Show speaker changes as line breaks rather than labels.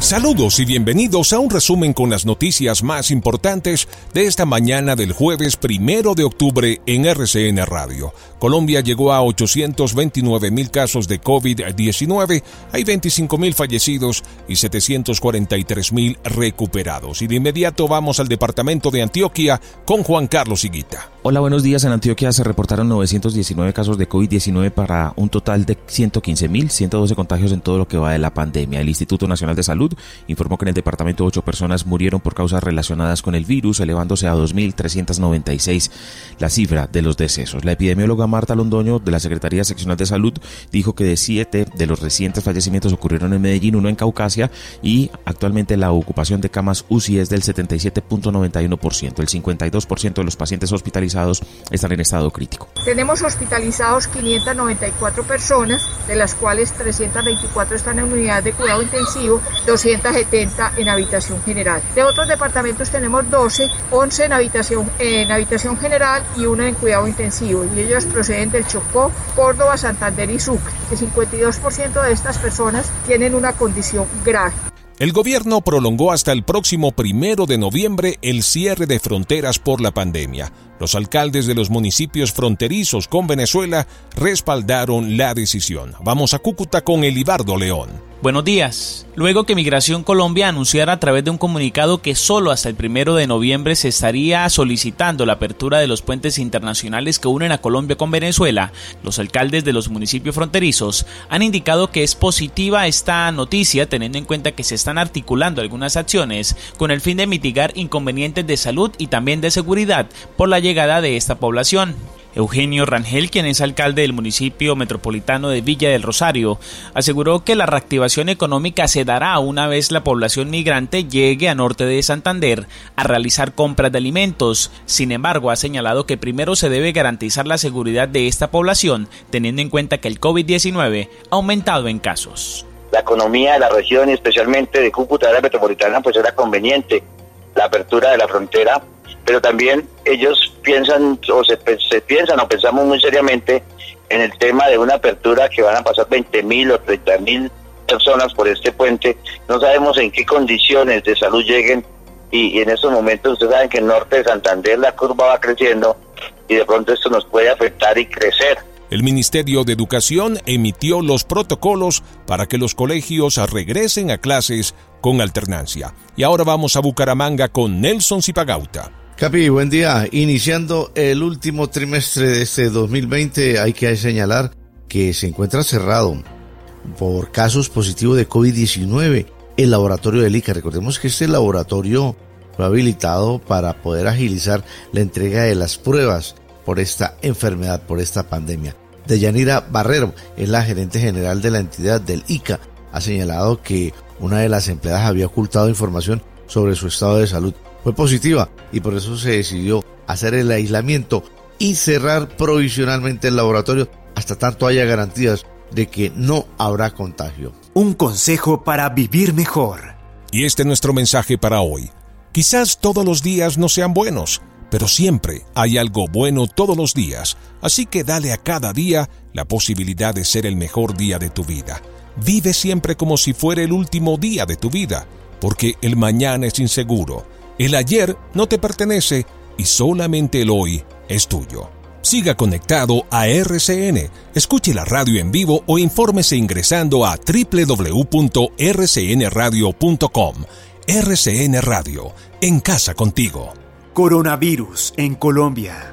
Saludos y bienvenidos a un resumen con las noticias más importantes de esta mañana del jueves primero de octubre en RCN Radio. Colombia llegó a 829 mil casos de COVID-19, hay 25 mil fallecidos y 743 mil recuperados. Y de inmediato vamos al departamento de Antioquia con Juan Carlos Higuita.
Hola, buenos días. En Antioquia se reportaron 919 casos de COVID-19 para un total de 115 mil 112 contagios en todo lo que va de la pandemia. El Instituto Nacional de Salud informó que en el departamento ocho personas murieron por causas relacionadas con el virus, elevándose a 2.396 la cifra de los decesos. La epidemióloga Marta Londoño de la Secretaría Seccional de Salud dijo que de siete de los recientes fallecimientos ocurrieron en Medellín, uno en Caucasia y actualmente la ocupación de camas UCI es del 77.91%. El 52% de los pacientes hospitalizados están en estado crítico.
Tenemos hospitalizados 594 personas, de las cuales 324 están en unidad de cuidado intensivo, 270 en habitación general. De otros departamentos tenemos 12, 11 en habitación, en habitación general y una en cuidado intensivo. Y ellos proceden del Chocó, Córdoba, Santander y Sucre. El 52% de estas personas tienen una condición grave.
El gobierno prolongó hasta el próximo primero de noviembre el cierre de fronteras por la pandemia. Los alcaldes de los municipios fronterizos con Venezuela respaldaron la decisión. Vamos a Cúcuta con Elibardo León.
Buenos días. Luego que Migración Colombia anunciara a través de un comunicado que solo hasta el primero de noviembre se estaría solicitando la apertura de los puentes internacionales que unen a Colombia con Venezuela, los alcaldes de los municipios fronterizos han indicado que es positiva esta noticia teniendo en cuenta que se están articulando algunas acciones con el fin de mitigar inconvenientes de salud y también de seguridad por la llegada de esta población. Eugenio Rangel, quien es alcalde del municipio metropolitano de Villa del Rosario, aseguró que la reactivación económica se dará una vez la población migrante llegue a norte de Santander a realizar compras de alimentos. Sin embargo, ha señalado que primero se debe garantizar la seguridad de esta población, teniendo en cuenta que el COVID-19 ha aumentado en casos.
La economía de la región y especialmente de Cúcuta, la metropolitana, pues era conveniente la apertura de la frontera pero también ellos piensan o se, piensan o pensamos muy seriamente en el tema de una apertura que van a pasar 20 mil o 30 mil personas por este puente. No sabemos en qué condiciones de salud lleguen y, y en estos momentos ustedes saben que en el norte de Santander la curva va creciendo y de pronto esto nos puede afectar y crecer.
El Ministerio de Educación emitió los protocolos para que los colegios regresen a clases con alternancia. Y ahora vamos a Bucaramanga con Nelson Zipagauta.
Capi, buen día. Iniciando el último trimestre de este 2020, hay que señalar que se encuentra cerrado por casos positivos de COVID-19 el laboratorio del ICA. Recordemos que este laboratorio fue habilitado para poder agilizar la entrega de las pruebas por esta enfermedad, por esta pandemia. Deyanira Barrero es la gerente general de la entidad del ICA. Ha señalado que una de las empleadas había ocultado información sobre su estado de salud fue positiva y por eso se decidió hacer el aislamiento y cerrar provisionalmente el laboratorio hasta tanto haya garantías de que no habrá contagio.
Un consejo para vivir mejor.
Y este es nuestro mensaje para hoy. Quizás todos los días no sean buenos, pero siempre hay algo bueno todos los días, así que dale a cada día la posibilidad de ser el mejor día de tu vida. Vive siempre como si fuera el último día de tu vida, porque el mañana es inseguro el ayer no te pertenece y solamente el hoy es tuyo. Siga conectado a RCN, escuche la radio en vivo o infórmese ingresando a www.rcnradio.com. RCN Radio, en casa contigo.
Coronavirus en Colombia.